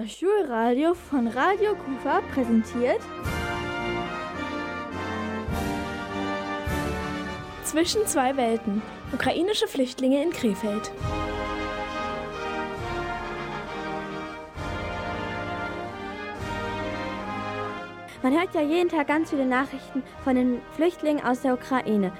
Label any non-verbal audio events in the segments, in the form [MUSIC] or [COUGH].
Das Schulradio von Radio Kufa präsentiert Zwischen zwei Welten. Ukrainische Flüchtlinge in Krefeld. Man hört ja jeden Tag ganz viele Nachrichten von den Flüchtlingen aus der Ukraine.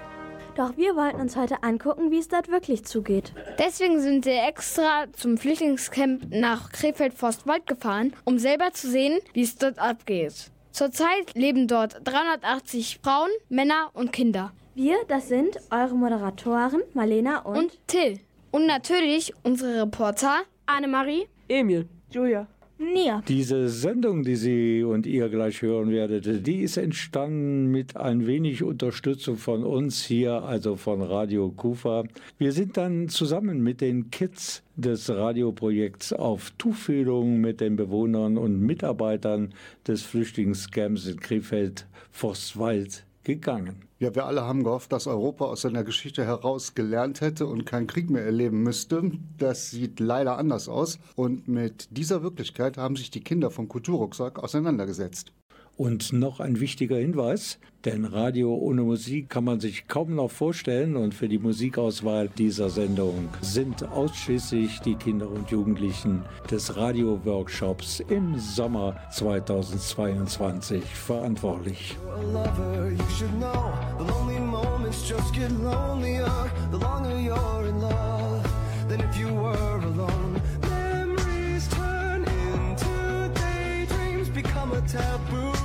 Doch wir wollten uns heute angucken, wie es dort wirklich zugeht. Deswegen sind wir extra zum Flüchtlingscamp nach Krefeld-Forstwald gefahren, um selber zu sehen, wie es dort abgeht. Zurzeit leben dort 380 Frauen, Männer und Kinder. Wir, das sind eure Moderatoren Marlena und, Und Till. Und natürlich unsere Reporter Annemarie, Emil. Julia. Nia. Diese Sendung, die Sie und ihr gleich hören werdet, die ist entstanden mit ein wenig Unterstützung von uns hier, also von Radio Kufa. Wir sind dann zusammen mit den Kids des Radioprojekts auf Tuchfühlung mit den Bewohnern und Mitarbeitern des Flüchtlingscamps in Krefeld-Forstwald gegangen. Ja, wir alle haben gehofft, dass Europa aus seiner Geschichte heraus gelernt hätte und keinen Krieg mehr erleben müsste. Das sieht leider anders aus. Und mit dieser Wirklichkeit haben sich die Kinder vom Kulturrucksack auseinandergesetzt. Und noch ein wichtiger Hinweis, denn Radio ohne Musik kann man sich kaum noch vorstellen und für die Musikauswahl dieser Sendung sind ausschließlich die Kinder und Jugendlichen des Radio-Workshops im Sommer 2022 verantwortlich. a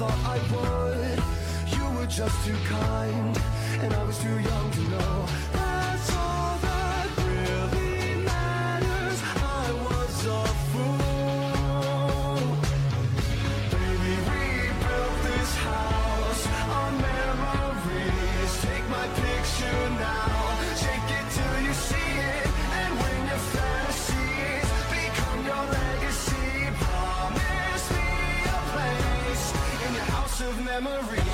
thought I would. You were just too kind, and I was too young to know. Memories.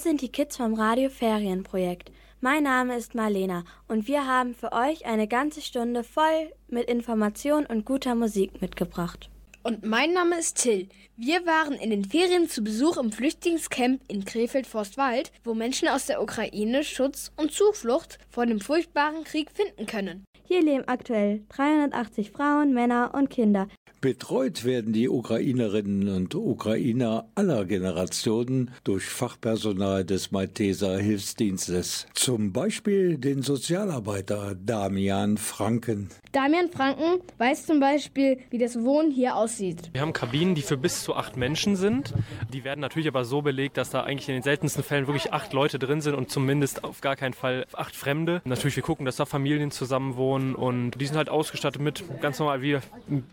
Sind die Kids vom Radio Ferienprojekt. Mein Name ist Marlena und wir haben für euch eine ganze Stunde voll mit Information und guter Musik mitgebracht. Und mein Name ist Till. Wir waren in den Ferien zu Besuch im Flüchtlingscamp in Krefeld-Forstwald, wo Menschen aus der Ukraine Schutz und Zuflucht vor dem furchtbaren Krieg finden können. Hier leben aktuell 380 Frauen, Männer und Kinder. Betreut werden die Ukrainerinnen und Ukrainer aller Generationen durch Fachpersonal des Malteser Hilfsdienstes. Zum Beispiel den Sozialarbeiter Damian Franken. Damian Franken weiß zum Beispiel, wie das Wohnen hier aussieht. Wir haben Kabinen, die für bis zu acht Menschen sind. Die werden natürlich aber so belegt, dass da eigentlich in den seltensten Fällen wirklich acht Leute drin sind und zumindest auf gar keinen Fall acht Fremde. Natürlich, wir gucken, dass da Familien zusammen wohnen und die sind halt ausgestattet mit ganz normal wie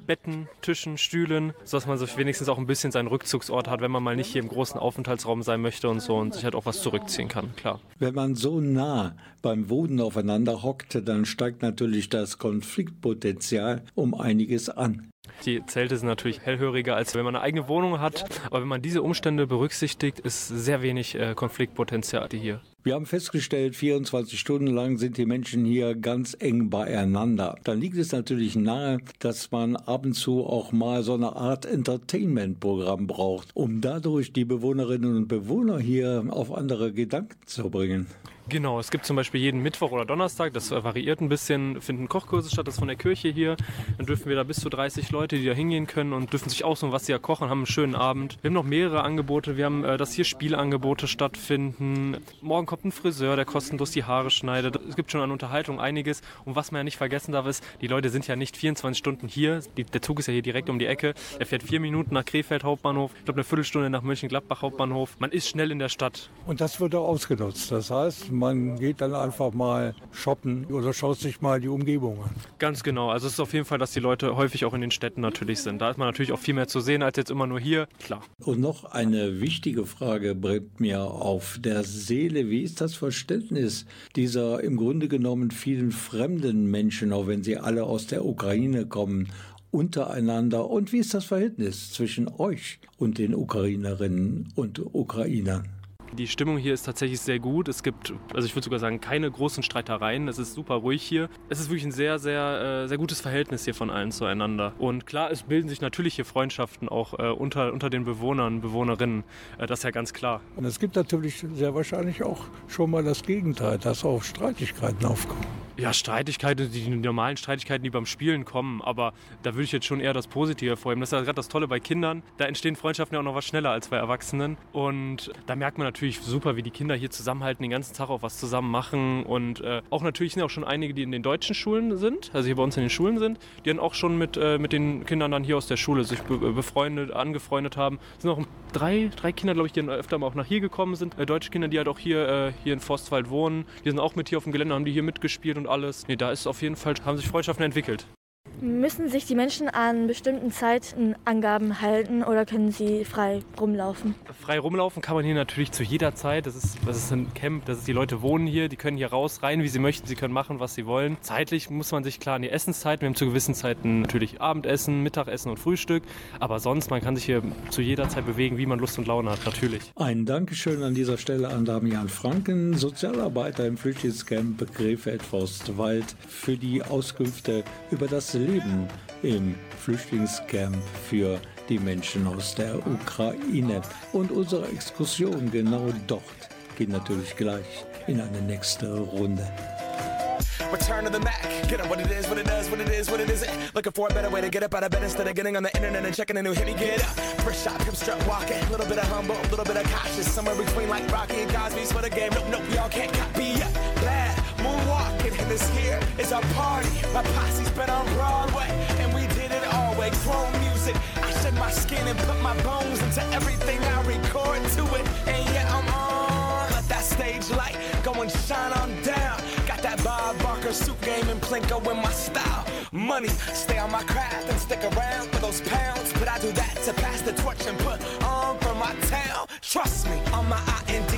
Betten, Tischen, Stühlen, sodass man sich wenigstens auch ein bisschen seinen Rückzugsort hat, wenn man mal nicht hier im großen Aufenthaltsraum sein möchte und so und sich halt auch was zurückziehen kann, klar. Wenn man so nah beim Wohnen aufeinander hockt, dann steigt natürlich das Konfliktpotenzial um einiges an. Die Zelte sind natürlich hellhöriger, als wenn man eine eigene Wohnung hat. Aber wenn man diese Umstände berücksichtigt, ist sehr wenig äh, Konfliktpotenzial hier. Wir haben festgestellt, 24 Stunden lang sind die Menschen hier ganz eng beieinander. Dann liegt es natürlich nahe, dass man ab und zu auch mal so eine Art Entertainment-Programm braucht, um dadurch die Bewohnerinnen und Bewohner hier auf andere Gedanken zu bringen. Genau, es gibt zum Beispiel jeden Mittwoch oder Donnerstag, das variiert ein bisschen, finden Kochkurse statt, das ist von der Kirche hier. Dann dürfen wir da bis zu 30 Leute, die da hingehen können und dürfen sich aussuchen, was sie ja kochen, haben einen schönen Abend. Wir haben noch mehrere Angebote, wir haben, äh, dass hier Spielangebote stattfinden. Morgen kommt ein Friseur, der kostenlos die Haare schneidet. Es gibt schon an Unterhaltung einiges. Und was man ja nicht vergessen darf, ist, die Leute sind ja nicht 24 Stunden hier. Der Zug ist ja hier direkt um die Ecke. Er fährt vier Minuten nach Krefeld Hauptbahnhof, ich glaube eine Viertelstunde nach Mönchengladbach Hauptbahnhof. Man ist schnell in der Stadt. Und das wird auch ausgenutzt. Das heißt, man geht dann einfach mal shoppen oder schaut sich mal die Umgebung an. Ganz genau. Also es ist auf jeden Fall, dass die Leute häufig auch in den Städten natürlich sind. Da ist man natürlich auch viel mehr zu sehen als jetzt immer nur hier. Klar. Und noch eine wichtige Frage brennt mir auf der Seele. Wie ist das Verständnis dieser im Grunde genommen vielen fremden Menschen, auch wenn sie alle aus der Ukraine kommen, untereinander? Und wie ist das Verhältnis zwischen euch und den Ukrainerinnen und Ukrainern? Die Stimmung hier ist tatsächlich sehr gut. Es gibt, also ich würde sogar sagen, keine großen Streitereien. Es ist super ruhig hier. Es ist wirklich ein sehr, sehr, äh, sehr gutes Verhältnis hier von allen zueinander. Und klar, es bilden sich natürlich hier Freundschaften auch äh, unter, unter den Bewohnern, Bewohnerinnen. Äh, das ist ja ganz klar. Und es gibt natürlich sehr wahrscheinlich auch schon mal das Gegenteil, dass auch Streitigkeiten aufkommen. Ja, Streitigkeiten, die normalen Streitigkeiten, die beim Spielen kommen, aber da würde ich jetzt schon eher das Positive hervorheben. Das ist ja gerade das Tolle bei Kindern. Da entstehen Freundschaften ja auch noch was schneller als bei Erwachsenen. Und da merkt man natürlich super, wie die Kinder hier zusammenhalten, den ganzen Tag auch was zusammen machen. Und äh, auch natürlich sind auch schon einige, die in den deutschen Schulen sind, also hier bei uns in den Schulen sind, die dann auch schon mit, äh, mit den Kindern dann hier aus der Schule sich be befreundet, angefreundet haben. Es sind auch drei, drei Kinder, glaube ich, die dann öfter mal auch nach hier gekommen sind. Äh, deutsche Kinder, die halt auch hier, äh, hier in Forstwald wohnen. Die sind auch mit hier auf dem Gelände, haben die hier mitgespielt und alles. Nee, da ist auf jeden Fall, haben sich Freundschaften entwickelt. Müssen sich die Menschen an bestimmten Zeitenangaben halten oder können sie frei rumlaufen? Frei rumlaufen kann man hier natürlich zu jeder Zeit. Das ist, das ist ein Camp, das ist, die Leute wohnen hier, die können hier raus, rein, wie sie möchten, sie können machen, was sie wollen. Zeitlich muss man sich klar an die Essenszeiten, wir haben zu gewissen Zeiten natürlich Abendessen, Mittagessen und Frühstück, aber sonst, man kann sich hier zu jeder Zeit bewegen, wie man Lust und Laune hat, natürlich. Ein Dankeschön an dieser Stelle an Damian Franken, Sozialarbeiter im Flüchtlingscamp Krefeld-Forstwald, für die Auskünfte über das Leben im Flüchtlingscamp für die Menschen aus der Ukraine. Und unsere Exkursion genau dort geht natürlich gleich in eine nächste Runde. Return to the Mac. Get up what it is, what it does, what it is, what it isn't. Looking for a better way to get up out of bed instead of getting on the internet and checking a new hit. Me get up. First shot, hip strut walking. Little bit of humble, little bit of cautious. Somewhere between like Rocky and Cosby's for the game. Nope, nope, y'all can't copy yet. Moonwalking, and this here is our party. My posse's been on Broadway, and we did it all way. Chrome music. I shed my skin and put my bones into everything I record to it. And yet I'm on. Let that stage light go and shine on down. Got that Bob Barker suit game and Plinko in my style. Money, stay on my craft and stick around for those pounds. But I do that to pass the torch and put on for my town. Trust me, on my I N D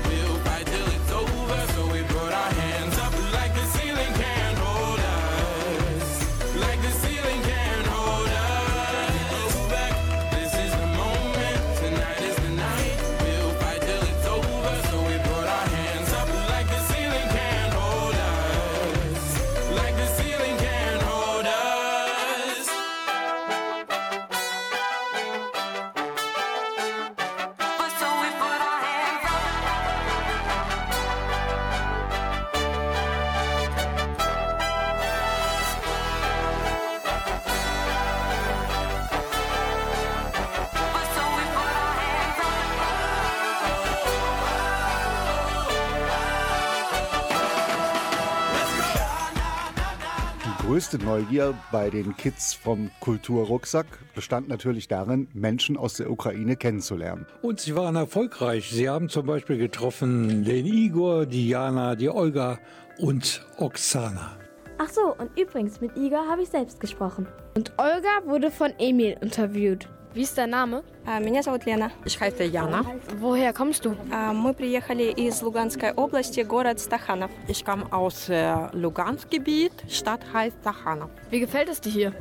Größte Neugier bei den Kids vom Kulturrucksack bestand natürlich darin, Menschen aus der Ukraine kennenzulernen. Und sie waren erfolgreich. Sie haben zum Beispiel getroffen den Igor, Diana, die Olga und Oksana. Ach so, und übrigens, mit Igor habe ich selbst gesprochen. Und Olga wurde von Emil interviewt. Wie ist dein Name? Меня зовут Лена. Ich heiße Jana. Woher kommst du? А, Мы приехали из Луганской области, город Стаханов. Ich komme aus äh, Lugansk-Gebiet. Stadt heißt Sachanov. Wie gefällt es dir hier?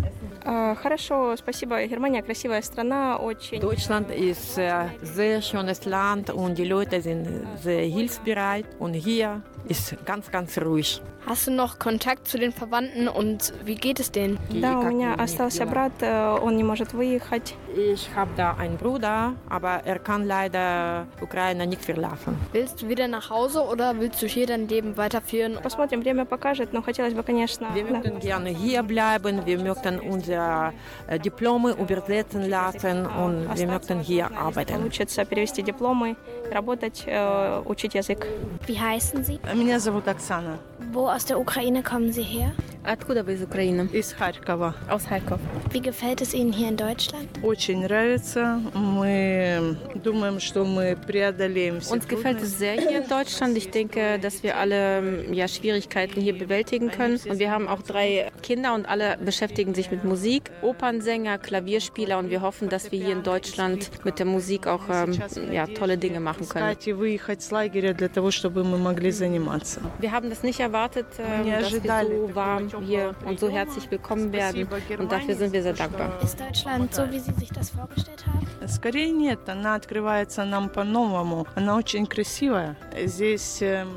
А, Хорошо, спасибо. Германия красивая страна, очень... Deutschland ist ein sehr schönes Land und die Leute sind sehr hilfsbereit. Und hier ist ganz, ganz ruhig. Hast du noch Kontakt zu den Verwandten und wie geht es denen? Да, у Как меня у них остался дела? брат, э, он не может выехать. Ich habe da einen Bruder, aber er kann leider Ukraine nicht verlassen. Willst du wieder nach Hause oder willst du hier dein Leben weiterführen? Посмотрим, время покажет, но хотелось бы, конечно... Wir да. möchten gerne hier bleiben, wir möchten unsere äh, Diplome übersetzen lassen und wir möchten hier arbeiten. Получится перевести дипломы, работать, э, учить язык. Wie heißen Sie? Меня зовут Оксана. Wo aus der Ukraine kommen Sie her? Откуда вы из Украины? Из Харькова. Aus Харьков. Wie gefällt es Ihnen hier in Deutschland? Очень нравится. Мы думаем, что мы преодолеем все Uns gefällt es sehr hier in Deutschland. Ich denke, dass wir alle ja, Schwierigkeiten hier bewältigen können. Und wir haben auch drei Kinder und alle beschäftigen sich mit Musik. Opernsänger, Klavierspieler und wir hoffen, dass wir hier in Deutschland mit der Musik auch ähm, ja, tolle Dinge machen können. искать и выехать с лагеря для того, чтобы мы могли заниматься. Wir haben das nicht erwartet, ähm, Не dass wir ожидали so warm hier und so herzlich willkommen werden. Und dafür sind wir sehr dankbar. Ist Deutschland so, wie Sie sich das vorgestellt haben? Скорее нет, она открывается нам по-новому. Она очень красивая. Здесь эм,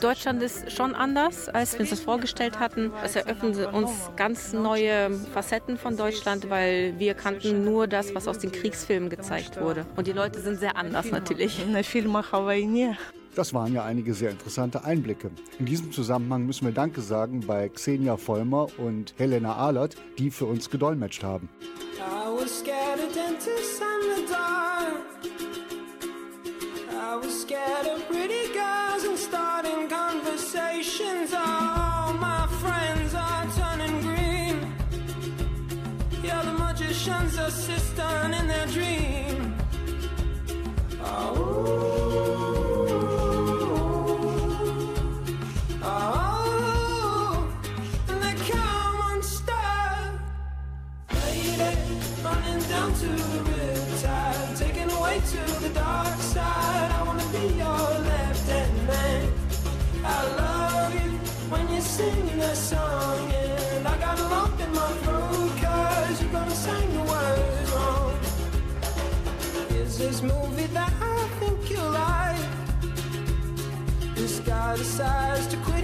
Deutschland ist schon anders, als wir uns das vorgestellt hatten. Es eröffnen uns ganz neue Facetten von Deutschland, weil wir kannten nur das, was aus den Kriegsfilmen gezeigt wurde. Und die Leute sind sehr anders natürlich. Das waren ja einige sehr interessante Einblicke. In diesem Zusammenhang müssen wir Danke sagen bei Xenia Vollmer und Helena Ahlert, die für uns gedolmetscht haben. I was scared of dentists and the dark. I was scared of pretty girls and starting conversations. All my friends are turning green. Yeah, the magician's assistant in their dream. Oh. Song, and I got in my you're gonna sing the words wrong. Is this movie that I think you like? This guy decides to quit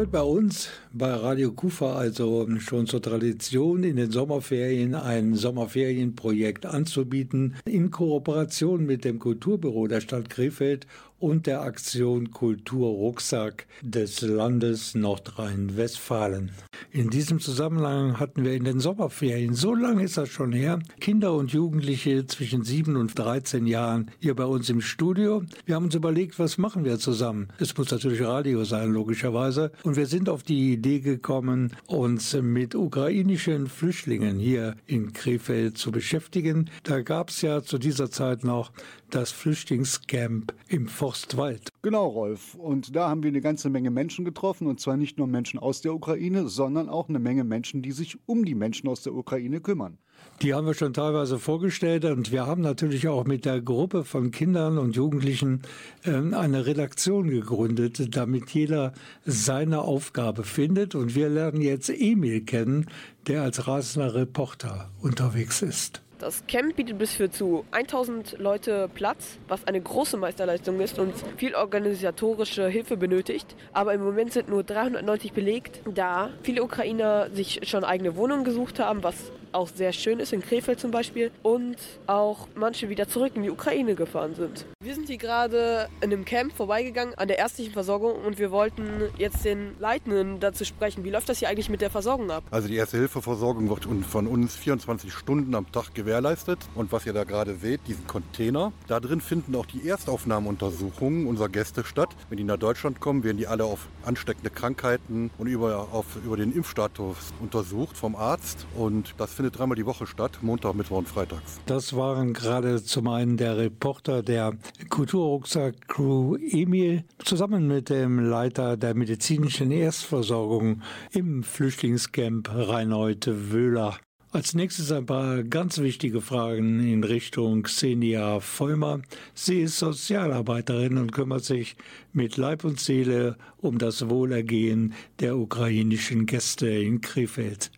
gehört bei uns, bei Radio Kufa, also schon zur Tradition, in den Sommerferien ein Sommerferienprojekt anzubieten, in Kooperation mit dem Kulturbüro der Stadt Krefeld und der Aktion Kulturrucksack des Landes Nordrhein-Westfalen. In diesem Zusammenhang hatten wir in den Sommerferien, so lange ist das schon her, Kinder und Jugendliche zwischen 7 und 13 Jahren hier bei uns im Studio. Wir haben uns überlegt, was machen wir zusammen? Es muss natürlich Radio sein, logischerweise. Und wir sind auf die Idee gekommen, uns mit ukrainischen Flüchtlingen hier in Krefeld zu beschäftigen. Da gab es ja zu dieser Zeit noch das Flüchtlingscamp im Forstwald. Genau, Rolf. Und da haben wir eine ganze Menge Menschen getroffen. Und zwar nicht nur Menschen aus der Ukraine, sondern auch eine Menge Menschen, die sich um die Menschen aus der Ukraine kümmern. Die haben wir schon teilweise vorgestellt und wir haben natürlich auch mit der Gruppe von Kindern und Jugendlichen ähm, eine Redaktion gegründet, damit jeder seine Aufgabe findet. Und wir lernen jetzt Emil kennen, der als rasender Reporter unterwegs ist. Das Camp bietet bis für zu 1000 Leute Platz, was eine große Meisterleistung ist und viel organisatorische Hilfe benötigt. Aber im Moment sind nur 390 belegt, da viele Ukrainer sich schon eigene Wohnungen gesucht haben, was auch sehr schön ist, in Krefeld zum Beispiel, und auch manche wieder zurück in die Ukraine gefahren sind. Wir sind hier gerade in einem Camp vorbeigegangen an der ärztlichen Versorgung und wir wollten jetzt den Leitenden dazu sprechen. Wie läuft das hier eigentlich mit der Versorgung ab? Also die Erste-Hilfe-Versorgung wird von uns 24 Stunden am Tag gewährleistet. Und was ihr da gerade seht, diesen Container, da drin finden auch die Erstaufnahmeuntersuchungen unserer Gäste statt. Wenn die nach Deutschland kommen, werden die alle auf ansteckende Krankheiten und über, auf, über den Impfstatus untersucht vom Arzt. Und das findet dreimal die Woche statt, Montag, Mittwoch und Freitags. Das waren gerade zum einen der Reporter der Kulturrucksack-Crew Emil zusammen mit dem Leiter der medizinischen Erstversorgung im Flüchtlingscamp Reinhold Wöhler. Als nächstes ein paar ganz wichtige Fragen in Richtung Xenia Vollmer. Sie ist Sozialarbeiterin und kümmert sich mit Leib und Seele um das Wohlergehen der ukrainischen Gäste in Krefeld.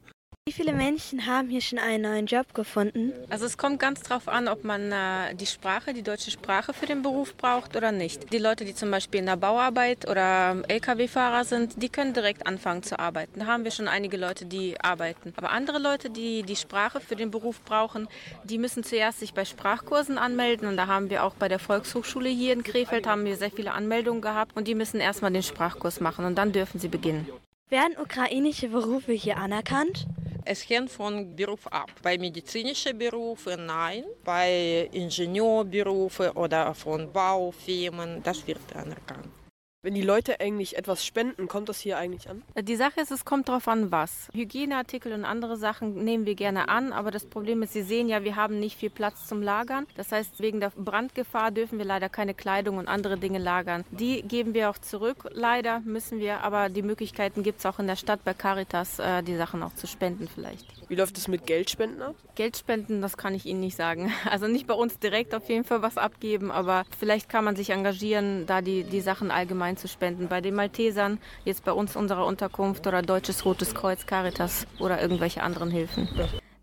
Wie viele Menschen haben hier schon einen neuen Job gefunden? Also es kommt ganz drauf an, ob man äh, die Sprache, die deutsche Sprache für den Beruf braucht oder nicht. Die Leute, die zum Beispiel in der Bauarbeit oder Lkw-Fahrer sind, die können direkt anfangen zu arbeiten. Da haben wir schon einige Leute, die arbeiten. Aber andere Leute, die die Sprache für den Beruf brauchen, die müssen zuerst sich bei Sprachkursen anmelden. Und da haben wir auch bei der Volkshochschule hier in Krefeld haben wir sehr viele Anmeldungen gehabt. Und die müssen erstmal den Sprachkurs machen und dann dürfen sie beginnen. Werden ukrainische Berufe hier anerkannt? Es hängt von Beruf ab. Bei medizinischen Berufen nein, bei Ingenieurberufen oder von Baufirmen, das wird anerkannt. Wenn die Leute eigentlich etwas spenden, kommt das hier eigentlich an? Die Sache ist, es kommt darauf an, was. Hygieneartikel und andere Sachen nehmen wir gerne an, aber das Problem ist, Sie sehen ja, wir haben nicht viel Platz zum Lagern. Das heißt, wegen der Brandgefahr dürfen wir leider keine Kleidung und andere Dinge lagern. Die geben wir auch zurück. Leider müssen wir, aber die Möglichkeiten gibt es auch in der Stadt bei Caritas, äh, die Sachen auch zu spenden vielleicht. Wie läuft es mit Geldspenden ab? Geldspenden, das kann ich Ihnen nicht sagen. [LAUGHS] Also nicht bei uns direkt auf jeden Fall was abgeben, aber vielleicht kann man sich engagieren, da die, die Sachen allgemein zu spenden. Bei den Maltesern, jetzt bei uns unserer Unterkunft oder Deutsches Rotes Kreuz, Caritas oder irgendwelche anderen Hilfen.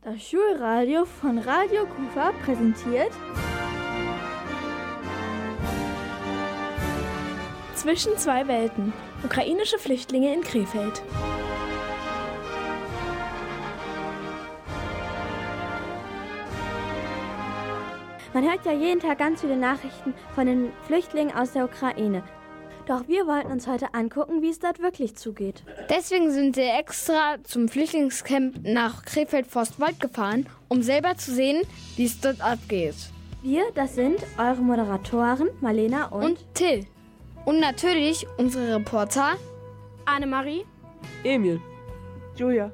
Das Schulradio von Radio Kufa präsentiert Zwischen zwei Welten. Ukrainische Flüchtlinge in Krefeld. Man hört ja jeden Tag ganz viele Nachrichten von den Flüchtlingen aus der Ukraine. Doch wir wollten uns heute angucken, wie es dort wirklich zugeht. Deswegen sind wir extra zum Flüchtlingscamp nach Krefeld-Forstwald gefahren, um selber zu sehen, wie es dort abgeht. Wir, das sind eure Moderatoren Marlena und, Und Till. Und natürlich unsere Reporter Annemarie, Emil. Julia.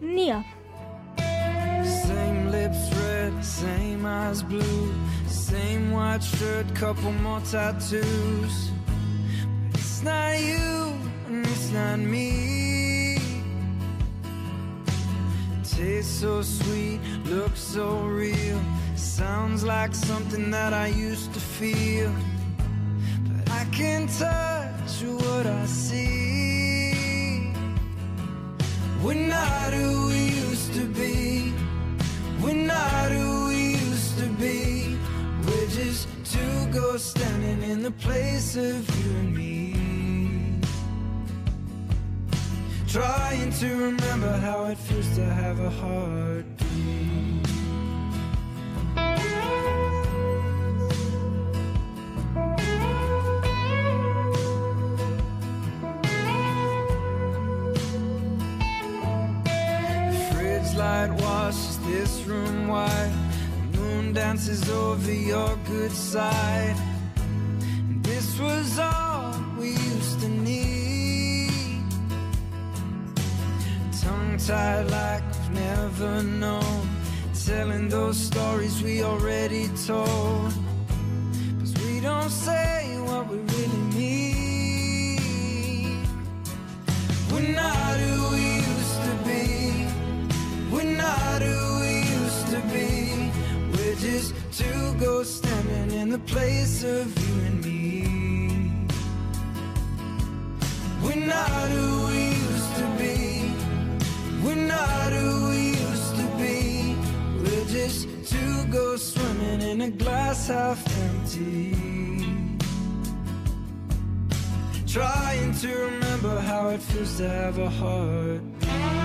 Nia. Same lips red, same eyes blue, same white shirt, couple more tattoos. It's not you and it's not me. Tastes so sweet, looks so real. Sounds like something that I used to feel. But I can't touch what I see. We're not who we used to be. We're not who we used to be. We're just two ghosts standing in the place of you and me. Trying to remember how it feels to have a heartbeat. The fridge light washes this room white. The moon dances over your good side. And this was all Tongue tied like we've never known. Telling those stories we already told. Cause we don't say what we really mean. We're not who we used to be. We're not who we used to be. We're just two ghosts standing in the place of you and me. We're not who we. We're not who we used to be. We're just two ghosts swimming in a glass half empty. Trying to remember how it feels to have a heart.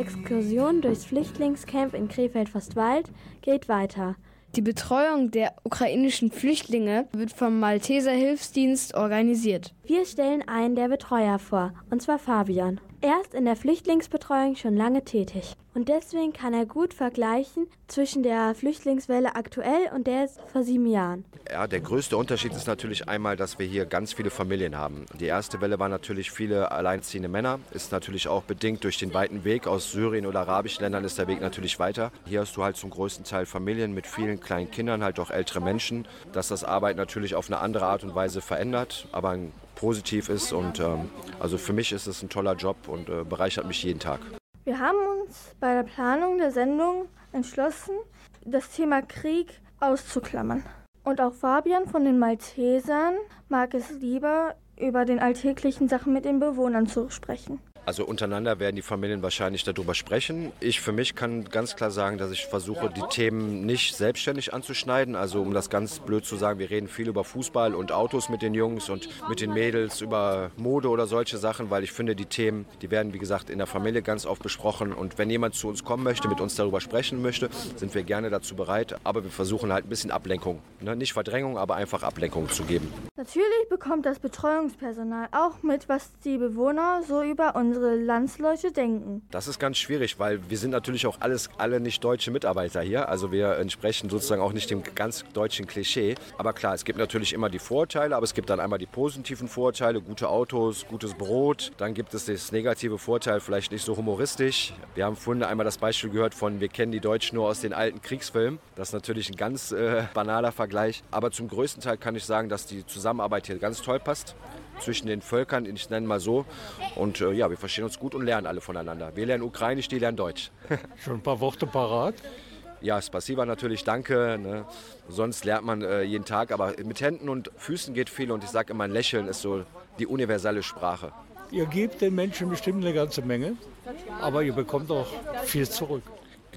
Exkursion durchs Flüchtlingscamp in Krefeld-Forstwald geht weiter. Die Betreuung der ukrainischen Flüchtlinge wird vom Malteser Hilfsdienst organisiert. Wir stellen einen der Betreuer vor, und zwar Fabian. Er ist in der Flüchtlingsbetreuung schon lange tätig. Und deswegen kann er gut vergleichen zwischen der Flüchtlingswelle aktuell und der vor sieben Jahren. Ja, der größte Unterschied ist natürlich einmal, dass wir hier ganz viele Familien haben. Die erste Welle war natürlich viele alleinziehende Männer. Ist natürlich auch bedingt durch den weiten Weg aus Syrien oder arabischen Ländern ist der Weg natürlich weiter. Hier hast du halt zum größten Teil Familien mit vielen kleinen Kindern, halt auch ältere Menschen, dass das Arbeit natürlich auf eine andere Art und Weise verändert, aber positiv ist und ähm, also für mich ist es ein toller Job und äh, bereichert mich jeden Tag. Wir haben uns bei der Planung der Sendung entschlossen, das Thema Krieg auszuklammern. Und auch Fabian von den Maltesern mag es lieber, über den alltäglichen Sachen mit den Bewohnern zu sprechen. Also untereinander werden die Familien wahrscheinlich darüber sprechen. Ich für mich kann ganz klar sagen, dass ich versuche, die Themen nicht selbstständig anzuschneiden. Also um das ganz blöd zu sagen, wir reden viel über Fußball und Autos mit den Jungs und mit den Mädels, über Mode oder solche Sachen, weil ich finde, die Themen, die werden, wie gesagt, in der Familie ganz oft besprochen. Und wenn jemand zu uns kommen möchte, mit uns darüber sprechen möchte, sind wir gerne dazu bereit. Aber wir versuchen halt ein bisschen Ablenkung. Ne? Nicht Verdrängung, aber einfach Ablenkung zu geben. Natürlich bekommt das Betreuungspersonal auch mit, was die Bewohner so über unsere Landsleute denken. Das ist ganz schwierig, weil wir sind natürlich auch alles, alle nicht deutsche Mitarbeiter hier. Also wir entsprechen sozusagen auch nicht dem ganz deutschen Klischee. Aber klar, es gibt natürlich immer die Vorteile, aber es gibt dann einmal die positiven Vorteile, gute Autos, gutes Brot. Dann gibt es das negative Vorteil, vielleicht nicht so humoristisch. Wir haben vorhin einmal das Beispiel gehört von, wir kennen die Deutschen nur aus den alten Kriegsfilmen. Das ist natürlich ein ganz äh, banaler Vergleich. Aber zum größten Teil kann ich sagen, dass die Zusammenarbeit hier ganz toll passt zwischen den Völkern, ich nenne mal so. Und äh, ja, wir verstehen uns gut und lernen alle voneinander. Wir lernen Ukrainisch, die lernen Deutsch. [LAUGHS] Schon ein paar Worte parat? Ja, Spasiba natürlich, danke. Ne? Sonst lernt man äh, jeden Tag, aber mit Händen und Füßen geht viel und ich sage immer, ein Lächeln ist so die universelle Sprache. Ihr gebt den Menschen bestimmt eine ganze Menge, aber ihr bekommt auch viel zurück.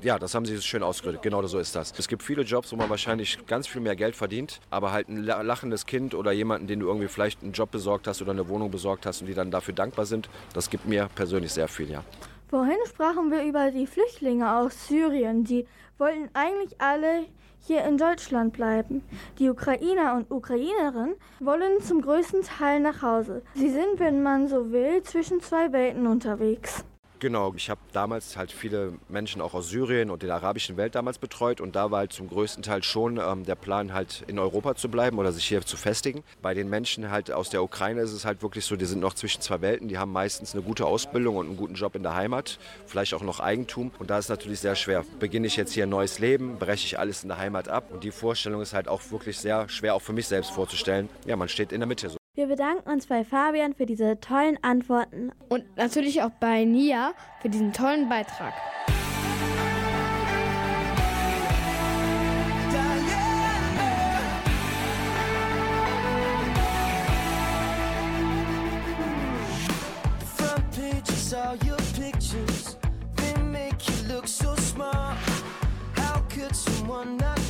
Ja, das haben Sie schön ausgedrückt. Genau so ist das. Es gibt viele Jobs, wo man wahrscheinlich ganz viel mehr Geld verdient, aber halt ein lachendes Kind oder jemanden, den du irgendwie vielleicht einen Job besorgt hast oder eine Wohnung besorgt hast und die dann dafür dankbar sind, das gibt mir persönlich sehr viel, ja. Vorhin sprachen wir über die Flüchtlinge aus Syrien. Die wollten eigentlich alle hier in Deutschland bleiben. Die Ukrainer und Ukrainerinnen wollen zum größten Teil nach Hause. Sie sind, wenn man so will, zwischen zwei Welten unterwegs. Genau, ich habe damals halt viele Menschen auch aus Syrien und der arabischen Welt damals betreut und da war halt zum größten Teil schon ähm, der Plan halt in Europa zu bleiben oder sich hier zu festigen. Bei den Menschen halt aus der Ukraine ist es halt wirklich so, die sind noch zwischen zwei Welten, die haben meistens eine gute Ausbildung und einen guten Job in der Heimat, vielleicht auch noch Eigentum und da ist natürlich sehr schwer. Beginne ich jetzt hier ein neues Leben, breche ich alles in der Heimat ab und die Vorstellung ist halt auch wirklich sehr schwer auch für mich selbst vorzustellen. Ja, man steht in der Mitte so. Wir bedanken uns bei Fabian für diese tollen Antworten. Und natürlich auch bei Nia für diesen tollen Beitrag. Front pages, all your pictures, they make you look so smart. How could someone not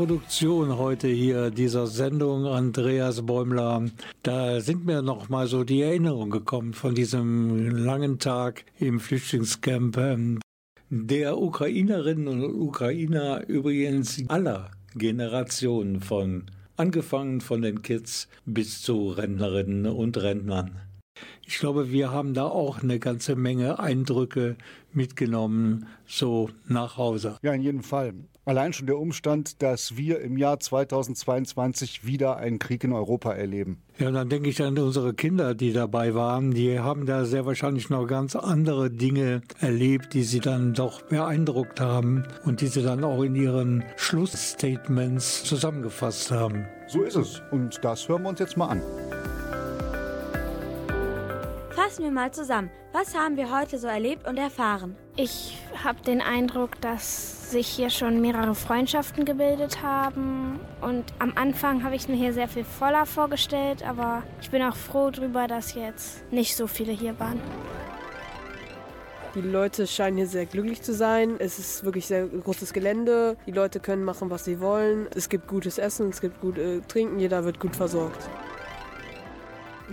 Produktion heute hier dieser Sendung Andreas Bäumler, da sind mir noch mal so die Erinnerungen gekommen von diesem langen Tag im Flüchtlingscamp ähm, der Ukrainerinnen und Ukrainer übrigens aller Generationen von angefangen von den Kids bis zu Rentnerinnen und Rentnern. Ich glaube, wir haben da auch eine ganze Menge Eindrücke mitgenommen, so nach Hause. Ja, in jedem Fall. Allein schon der Umstand, dass wir im Jahr 2022 wieder einen Krieg in Europa erleben. Ja, und dann denke ich an unsere Kinder, die dabei waren. Die haben da sehr wahrscheinlich noch ganz andere Dinge erlebt, die sie dann doch beeindruckt haben und die sie dann auch in ihren Schlussstatements zusammengefasst haben. So ist es. Und das hören wir uns jetzt mal an. Fassen wir mal zusammen. Was haben wir heute so erlebt und erfahren? Ich habe den Eindruck, dass sich hier schon mehrere Freundschaften gebildet haben. Und am Anfang habe ich mir hier sehr viel voller vorgestellt, aber ich bin auch froh darüber, dass jetzt nicht so viele hier waren. Die Leute scheinen hier sehr glücklich zu sein. Es ist wirklich sehr großes Gelände. Die Leute können machen, was sie wollen. Es gibt gutes Essen, es gibt gut äh, Trinken, jeder wird gut versorgt.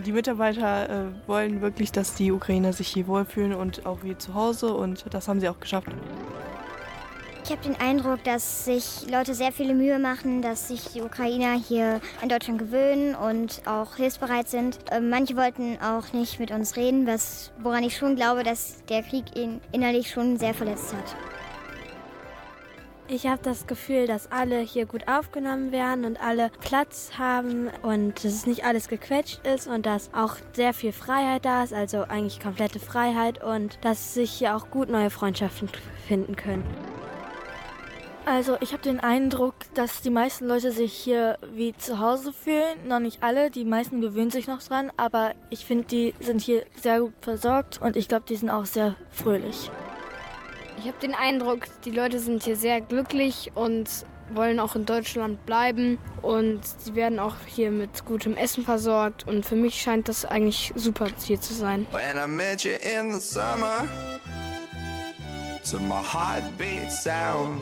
Die Mitarbeiter äh, wollen wirklich, dass die Ukrainer sich hier wohlfühlen und auch wie zu Hause und das haben sie auch geschafft. Ich habe den Eindruck, dass sich Leute sehr viele Mühe machen, dass sich die Ukrainer hier an Deutschland gewöhnen und auch hilfsbereit sind. Ähm, Manche wollten auch nicht mit uns reden, was, woran ich schon glaube, dass der Krieg ihn innerlich schon sehr verletzt hat. Ich habe das Gefühl, dass alle hier gut aufgenommen werden und alle Platz haben und dass es nicht alles gequetscht ist und dass auch sehr viel Freiheit da ist, also eigentlich komplette Freiheit und dass sich hier auch gut neue Freundschaften finden können. Also ich habe den Eindruck, dass die meisten Leute sich hier wie zu Hause fühlen. Noch nicht alle, die meisten gewöhnen sich noch dran, aber ich finde, die sind hier sehr gut versorgt und ich glaube, die sind auch sehr fröhlich. Ich habe den Eindruck, die Leute sind hier sehr glücklich und wollen auch in Deutschland bleiben und sie werden auch hier mit gutem Essen versorgt und für mich scheint das eigentlich super hier zu sein. When I met you in the summer, to my heartbeat sound,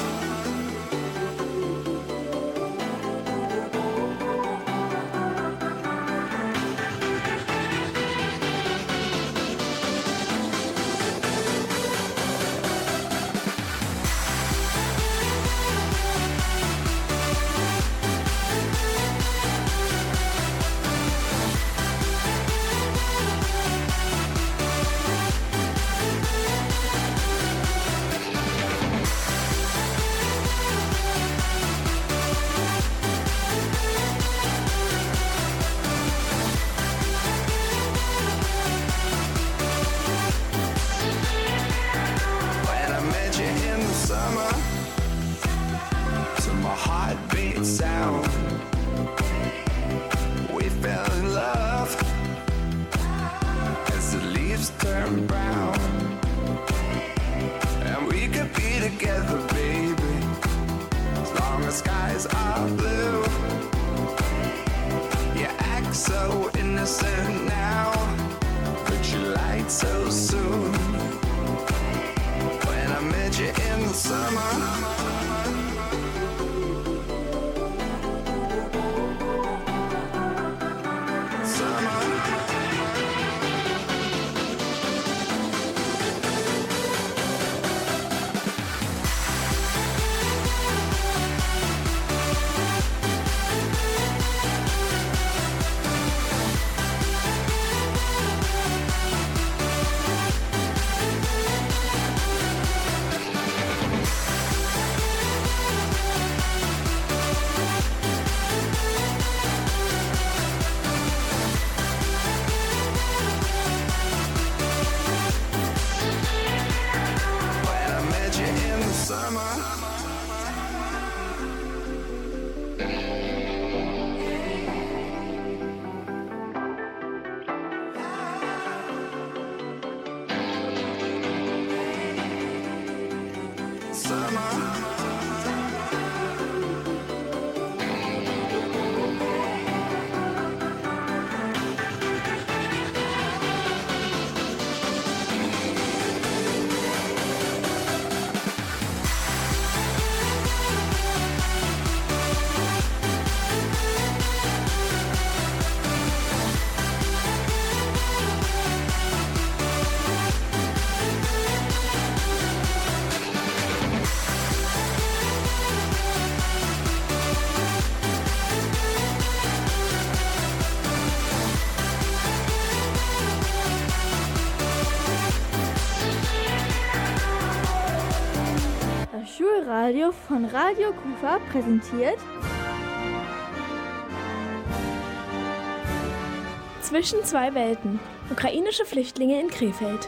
Schulradio von Radio Kufa präsentiert Zwischen zwei Welten. Ukrainische Flüchtlinge in Krefeld.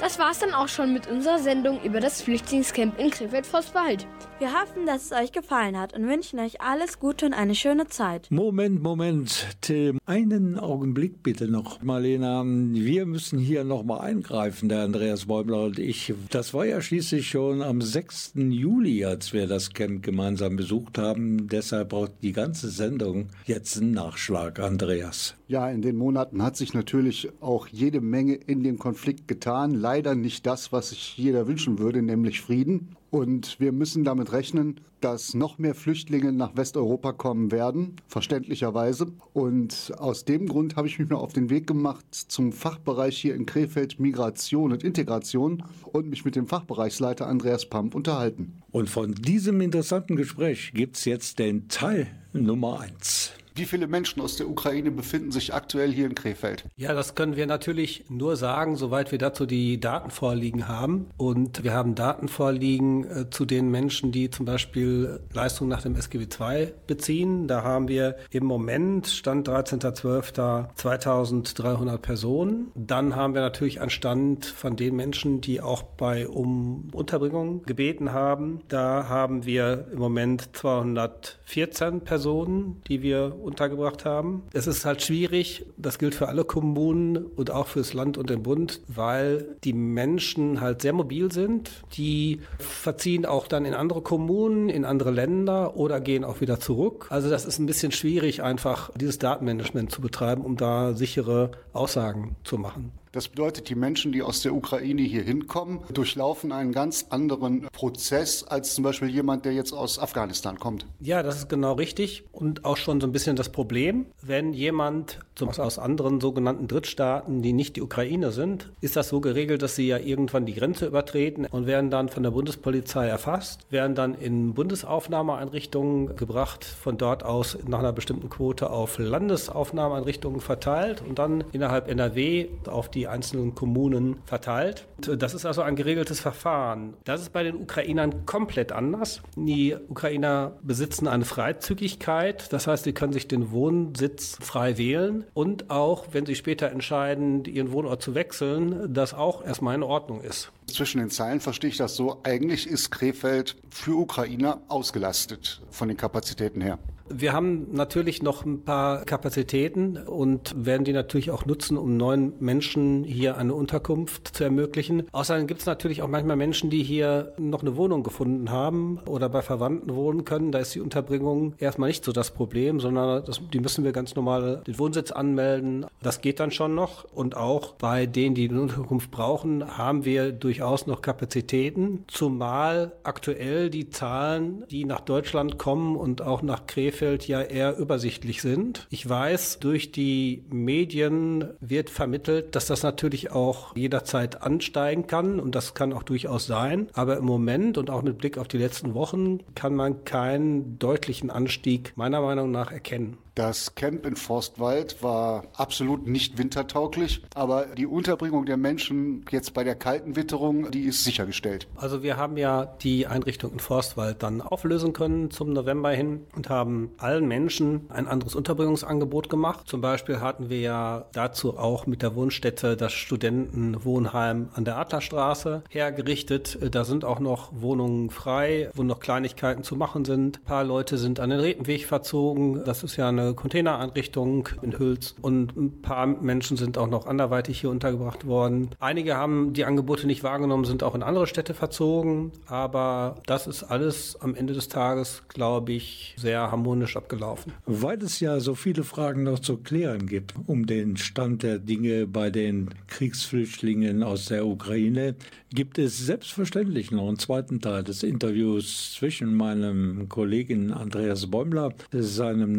Das war's dann auch schon mit unserer Sendung über das Flüchtlingscamp in Krefeld-Forstwald. Wir hoffen, dass es euch gefallen hat und wünschen euch alles Gute und eine schöne Zeit. Moment, Moment, Tim. Einen Augenblick bitte noch, Marlena. Wir müssen hier nochmal eingreifen, der Andreas Bäumler und ich. Das war ja schließlich schon am 6. Juli, als wir das Camp gemeinsam besucht haben. Deshalb braucht die ganze Sendung jetzt einen Nachschlag, Andreas. Ja, in den Monaten hat sich natürlich auch jede Menge in dem Konflikt getan. Leider nicht das, was sich jeder wünschen würde, nämlich Frieden. Und wir müssen damit rechnen, dass noch mehr Flüchtlinge nach Westeuropa kommen werden, verständlicherweise. Und aus dem Grund habe ich mich mal auf den Weg gemacht zum Fachbereich hier in Krefeld Migration und Integration und mich mit dem Fachbereichsleiter Andreas Pamp unterhalten. Und von diesem interessanten Gespräch gibt's jetzt den Teil Nummer eins. Wie viele Menschen aus der Ukraine befinden sich aktuell hier in Krefeld? Ja, das können wir natürlich nur sagen, soweit wir dazu die Daten vorliegen haben. Und wir haben Daten vorliegen äh, zu den Menschen, die zum Beispiel Leistungen nach dem SGB II beziehen. Da haben wir im Moment, Stand 13.12., 2300 Personen. Dann haben wir natürlich einen Stand von den Menschen, die auch bei um Unterbringung gebeten haben. Da haben wir im Moment 214 Personen, die wir untergebracht haben. Es ist halt schwierig, das gilt für alle Kommunen und auch fürs Land und den Bund, weil die Menschen halt sehr mobil sind. Die verziehen auch dann in andere Kommunen, in andere Länder oder gehen auch wieder zurück. Also das ist ein bisschen schwierig, einfach dieses Datenmanagement zu betreiben, um da sichere Aussagen zu machen. Das bedeutet, die Menschen, die aus der Ukraine hier hinkommen, durchlaufen einen ganz anderen Prozess als zum Beispiel jemand, der jetzt aus Afghanistan kommt. Ja, das ist genau richtig und auch schon so ein bisschen das Problem. Wenn jemand zum- aus anderen sogenannten Drittstaaten, die nicht die Ukraine sind, ist das so geregelt, dass sie ja irgendwann die Grenze übertreten und werden dann von der Bundespolizei erfasst, werden dann in Bundesaufnahmeeinrichtungen gebracht, von dort aus nach einer bestimmten Quote auf Landesaufnahmeeinrichtungen verteilt und dann innerhalb NRW auf die einzelnen Kommunen verteilt. Das ist also ein geregeltes Verfahren. Das ist bei den Ukrainern komplett anders. Die Ukrainer besitzen eine Freizügigkeit, das heißt, sie können sich den Wohnsitz frei wählen und auch, wenn sie später entscheiden, ihren Wohnort zu wechseln, das auch erstmal in Ordnung ist. Zwischen den Zeilen verstehe ich das so, eigentlich ist Krefeld für Ukrainer ausgelastet von den Kapazitäten her. Wir haben natürlich noch ein paar Kapazitäten und werden die natürlich auch nutzen, um neuen Menschen hier eine Unterkunft zu ermöglichen. Außerdem gibt es natürlich auch manchmal Menschen, die hier noch eine Wohnung gefunden haben oder bei Verwandten wohnen können. Da ist die Unterbringung erstmal nicht so das Problem, sondern das, die müssen wir ganz normal den Wohnsitz anmelden. Das geht dann schon noch. Und auch bei denen, die eine Unterkunft brauchen, haben wir durchaus noch Kapazitäten. Zumal aktuell die Zahlen, die nach Deutschland kommen und auch nach Krefeld ja eher übersichtlich sind. Ich weiß, durch die Medien wird vermittelt, dass das natürlich auch jederzeit ansteigen kann und das kann auch durchaus sein. Aber im Moment und auch mit Blick auf die letzten Wochen kann man keinen deutlichen Anstieg meiner Meinung nach erkennen. Das Camp in Forstwald war absolut nicht wintertauglich, aber die Unterbringung der Menschen jetzt bei der kalten Witterung, die ist sichergestellt. Also wir haben ja die Einrichtung in Forstwald dann auflösen können zum November hin und haben allen Menschen ein anderes Unterbringungsangebot gemacht. Zum Beispiel hatten wir ja dazu auch mit der Wohnstätte das Studentenwohnheim an der Adlerstraße hergerichtet. Da sind auch noch Wohnungen frei, wo noch Kleinigkeiten zu machen sind. Ein paar Leute sind an den Retenweg verzogen. Das ist ja eine Containereinrichtung in Hüls. Und ein paar Menschen sind auch noch anderweitig hier untergebracht worden. Einige haben die Angebote nicht wahrgenommen, sind auch in andere Städte verzogen. Aber das ist alles am Ende des Tages, glaube ich, sehr harmonisch abgelaufen. Weil es ja so viele Fragen noch zu klären gibt um den Stand der Dinge bei den Kriegsflüchtlingen aus der Ukraine, gibt es selbstverständlich noch einen zweiten Teil des Interviews zwischen meinem Kollegen Andreas Bäumler, seinem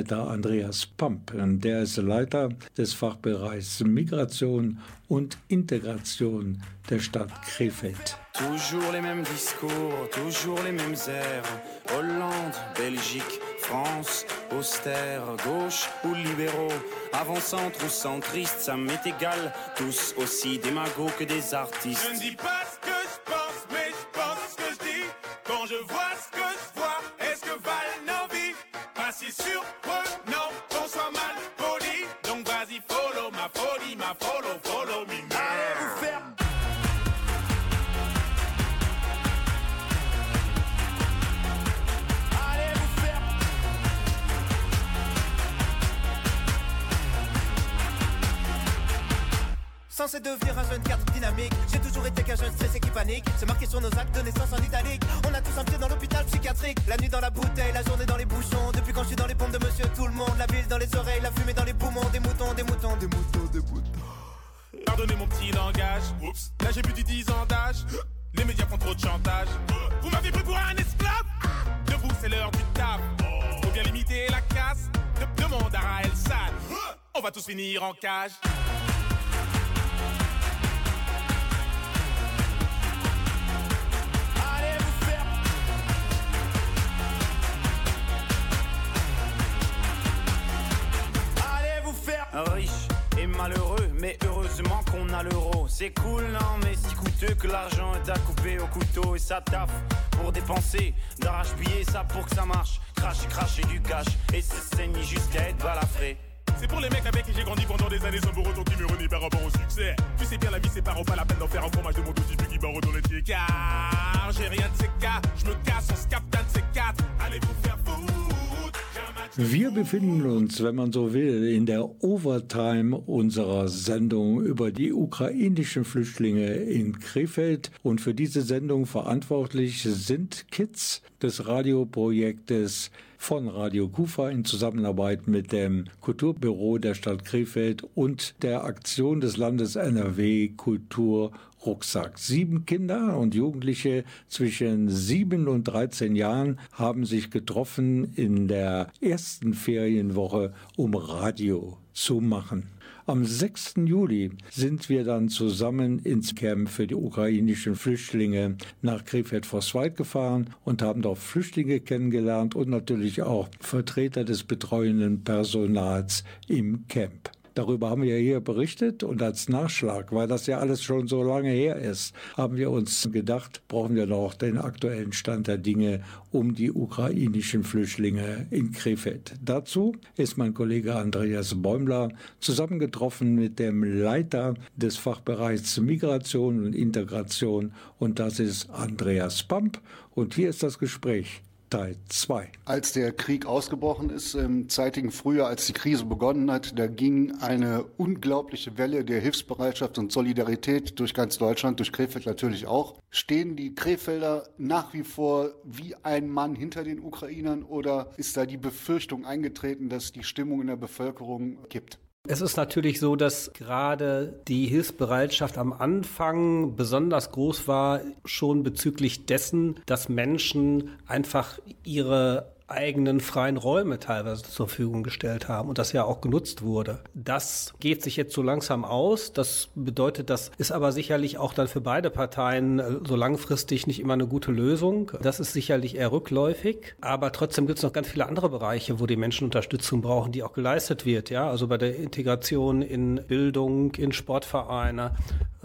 Namensvetter Andreas Pamp. Der ist Leiter des Fachbereichs Migration und Integration der Stadt Krefeld. Toujours les mêmes discours, toujours les mêmes airs. Hollande, Belgique, France, austère, gauche ou libéraux, avant-centre ou centriste, ça m'est égal. Tous aussi démagos que des artistes. Je ne dis pas ce que Censé devenir un jeune cadre dynamique, j'ai toujours été qu'un jeune stressé qui panique. C'est marqué sur nos actes de naissance en italique. On a tous un pied dans l'hôpital psychiatrique. La nuit dans la bouteille, la journée dans les bouchons. Depuis quand je suis dans les pompes de monsieur tout le monde? La ville dans les oreilles, la fumée dans les poumons. Des moutons, des moutons, des moutons, des moutons. Pardonnez mon petit langage. Là j'ai plus de 10 ans d'âge. Les médias font trop de chantage. Vous m'avez pris pour un esclave Debout, c'est l'heure du table. Faut bien limiter la casse. De- Demande à Raël Sade. On va tous finir en cage. Riche et malheureux, mais heureusement qu'on a l'euro. C'est cool, non, mais si coûteux que l'argent est à couper au couteau et ça taffe pour dépenser. D'arrache-billets, ça pour que ça marche. Cracher, cracher du cash et se saigner jusqu'à être balafré. C'est pour les mecs avec qui j'ai grandi pendant des années sans autant qui me renient par rapport au succès. Tu sais bien, la vie c'est pas pas la peine d'en faire un fromage de mon petit qui barre dans les Car j'ai rien de ces cas, je me casse, on se capte un de ces quatre. Allez vous faire foutre. Wir befinden uns, wenn man so will, in der Overtime unserer Sendung über die ukrainischen Flüchtlinge in Krefeld. Und für diese Sendung verantwortlich sind Kids des Radioprojektes von Radio Kufa in Zusammenarbeit mit dem Kulturbüro der Stadt Krefeld und der Aktion des Landes NRW Kultur Rucksack. Sieben Kinder und Jugendliche zwischen sieben und 13 Jahren haben sich getroffen in der ersten Ferienwoche, um Radio zu machen. Am 6. Juli sind wir dann zusammen ins Camp für die ukrainischen Flüchtlinge nach Krefeld-Vosswald gefahren und haben dort Flüchtlinge kennengelernt und natürlich auch Vertreter des betreuenden Personals im Camp. Darüber haben wir hier berichtet und als Nachschlag, weil das ja alles schon so lange her ist, haben wir uns gedacht, brauchen wir noch den aktuellen Stand der Dinge um die ukrainischen Flüchtlinge in Krefeld. Dazu ist mein Kollege Andreas Bäumler zusammengetroffen mit dem Leiter des Fachbereichs Migration und Integration und das ist Andreas Pamp und hier ist das Gespräch. Teil 2. Als der Krieg ausgebrochen ist, im zeitigen Frühjahr, als die Krise begonnen hat, da ging eine unglaubliche Welle der Hilfsbereitschaft und Solidarität durch ganz Deutschland, durch Krefeld natürlich auch. Stehen die Krefelder nach wie vor wie ein Mann hinter den Ukrainern oder ist da die Befürchtung eingetreten, dass die Stimmung in der Bevölkerung kippt? Es ist natürlich so, dass gerade die Hilfsbereitschaft am Anfang besonders groß war, schon bezüglich dessen, dass Menschen einfach ihre eigenen freien Räume teilweise zur Verfügung gestellt haben und das ja auch genutzt wurde. Das geht sich jetzt so langsam aus. Das bedeutet, das ist aber sicherlich auch dann für beide Parteien äh, so langfristig nicht immer eine gute Lösung. Das ist sicherlich eher rückläufig, aber trotzdem gibt es noch ganz viele andere Bereiche, wo die Menschen Unterstützung brauchen, die auch geleistet wird. Ja, also bei der Integration in Bildung, in Sportvereine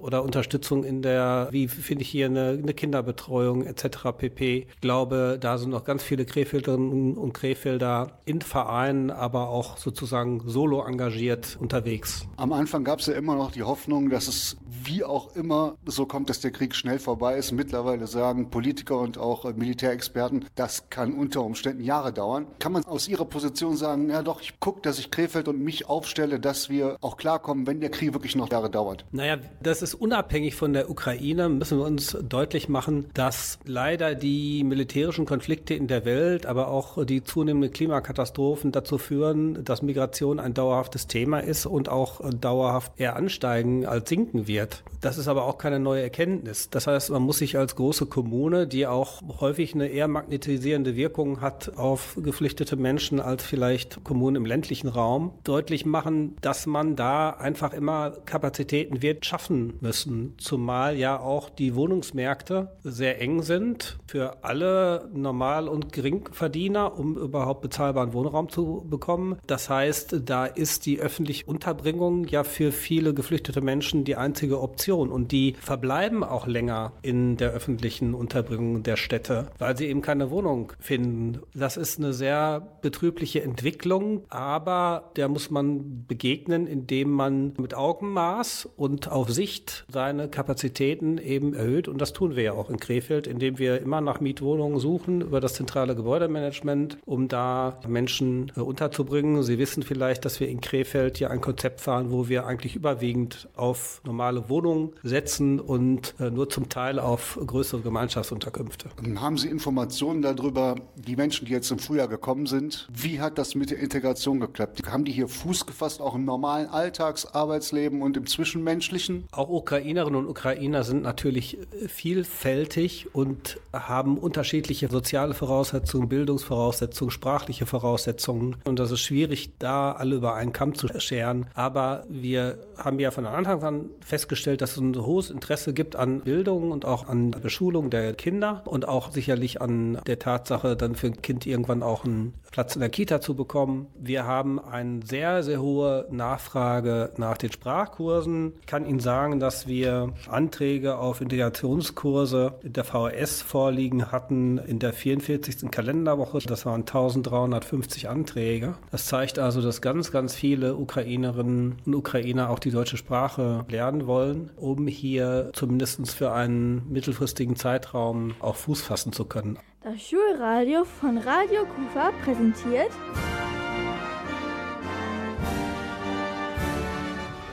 oder Unterstützung in der, wie finde ich hier eine, eine Kinderbetreuung etc. pp. Ich glaube, da sind noch ganz viele Krefelderinnen und Krefelder in Vereinen, aber auch sozusagen solo engagiert unterwegs. Am Anfang gab es ja immer noch die Hoffnung, dass es wie auch immer so kommt, dass der Krieg schnell vorbei ist. Mittlerweile sagen Politiker und auch äh, Militärexperten, das kann unter Umständen Jahre dauern. Kann man aus Ihrer Position sagen, ja doch, ich gucke, dass ich Krefeld und mich aufstelle, dass wir auch klarkommen, wenn der Krieg wirklich noch Jahre dauert? Naja, das ist unabhängig von der Ukraine, müssen wir uns deutlich machen, dass leider die militärischen Konflikte in der Welt, aber auch die zunehmenden Klimakatastrophen dazu führen, dass Migration ein dauerhaftes Thema ist und auch dauerhaft eher ansteigen als sinken wird. Das ist aber auch keine neue Erkenntnis. Das heißt, man muss sich als große Kommune, die auch häufig eine eher magnetisierende Wirkung hat auf geflüchtete Menschen als vielleicht Kommunen im ländlichen Raum, deutlich machen, dass man da einfach immer Kapazitäten wird schaffen müssen. Zumal ja auch die Wohnungsmärkte sehr eng sind für alle Normal- und Geringverdiener, um überhaupt bezahlbaren Wohnraum zu bekommen. Das heißt, da ist die öffentliche Unterbringung ja für viele geflüchtete Menschen die einzige Option und die verbleiben auch länger in der öffentlichen Unterbringung der Städte, weil sie eben keine Wohnung finden. Das ist eine sehr betrübliche Entwicklung, aber der muss man begegnen, indem man mit Augenmaß und auf Sicht seine Kapazitäten eben erhöht und das tun wir ja auch in Krefeld, indem wir immer nach Mietwohnungen suchen über das zentrale Gebäudemanagement, um da Menschen äh, unterzubringen. Sie wissen vielleicht, dass wir in Krefeld ja ein Konzept fahren, wo wir eigentlich überwiegend auf normale Wohnungen setzen und äh, nur zum Teil auf größere Gemeinschaftsunterkünfte. Haben Sie Informationen darüber, die Menschen, die jetzt im Frühjahr gekommen sind, wie hat das mit der Integration geklappt? Haben die hier Fuß gefasst, auch im normalen Alltags-, Arbeitsleben und im Zwischenmenschlichen? Auch Ukrainerinnen und Ukrainer sind natürlich äh, vielfältig und haben unterschiedliche soziale Voraussetzungen, Bildungsvoraussetzungen, sprachliche Voraussetzungen. Und das ist schwierig, da alle über einen Kamm zu scheren. Aber wir haben ja von Anfang an festgestellt, dass es ein hohes Interesse gibt an Bildung und auch an Beschulung der Kinder und auch sicherlich an der Tatsache, dann für ein Kind irgendwann auch einen Platz in der Kita zu bekommen. Wir haben eine sehr, sehr hohe Nachfrage nach den Sprachkursen. Ich kann Ihnen sagen, dass wir Anträge auf Integrationskurse in der VHS vorliegen hatten in der 44. Kalenderwoche. Das waren 1350 Anträge. Das zeigt also, dass ganz, ganz viele Ukrainerinnen und Ukrainer auch die deutsche Sprache lernen wollen, um hier zumindest für einen mittelfristigen Zeitraum auch Fuß fassen zu können. Das Schulradio von Radio Kufa präsentiert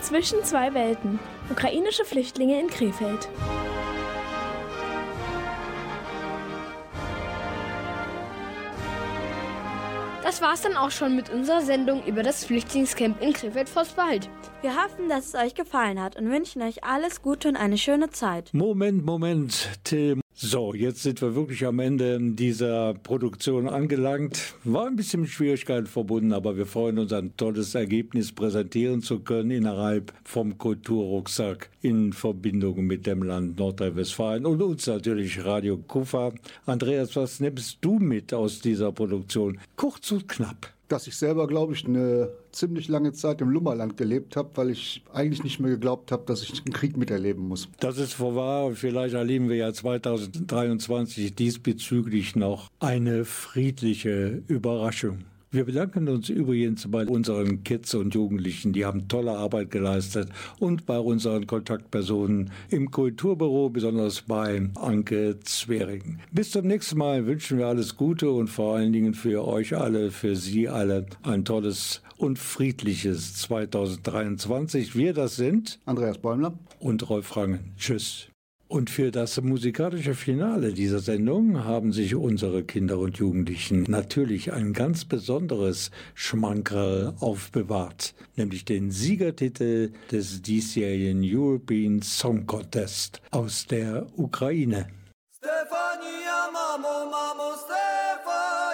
Zwischen zwei Welten. Ukrainische Flüchtlinge in Krefeld. Das war's dann auch schon mit unserer Sendung über das Flüchtlingscamp in Krefeld-Vosswald. Wir hoffen, dass es euch gefallen hat und wünschen euch alles Gute und eine schöne Zeit. Moment, Moment, Tim. So, jetzt sind wir wirklich am Ende dieser Produktion angelangt. War ein bisschen mit Schwierigkeiten verbunden, aber wir freuen uns, ein tolles Ergebnis präsentieren zu können innerhalb vom Kulturrucksack in Verbindung mit dem Land Nordrhein-Westfalen und uns natürlich Radio Kufa. Andreas, was nimmst du mit aus dieser Produktion? Kurz und knapp. Dass ich selber, glaube ich, eine ziemlich lange Zeit im Lummerland gelebt habe, weil ich eigentlich nicht mehr geglaubt habe, dass ich einen Krieg miterleben muss. Das ist vorbei und vielleicht erleben wir ja 2023 diesbezüglich noch eine friedliche Überraschung. Wir bedanken uns übrigens bei unseren Kids und Jugendlichen, die haben tolle Arbeit geleistet und bei unseren Kontaktpersonen im Kulturbüro, besonders bei Anke Zwering. Bis zum nächsten Mal wünschen wir alles Gute und vor allen Dingen für euch alle, für Sie alle ein tolles und friedliches 2023. Wir das sind Andreas Bäumler und Rolf Rangen. Tschüss. Und für das musikalische Finale dieser Sendung haben sich unsere Kinder und Jugendlichen natürlich ein ganz besonderes Schmankerl aufbewahrt, nämlich den Siegertitel des diesjährigen European Song Contest aus der Ukraine. Stefania, Mamo, Mamo, Stefania.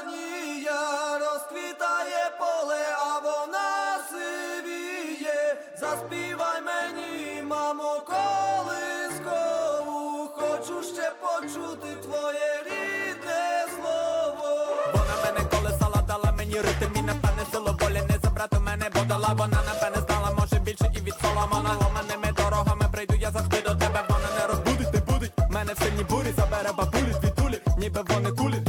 вірити, мій напевне силу волі не забрати мене, бо дала вона мене стала, може більше і від соломона. Ломаними дорогами прийду, я завжди до тебе, вона не розбудить, не будить, мене в сині бурі, забере бабулі, від тулі, ніби вони кулі.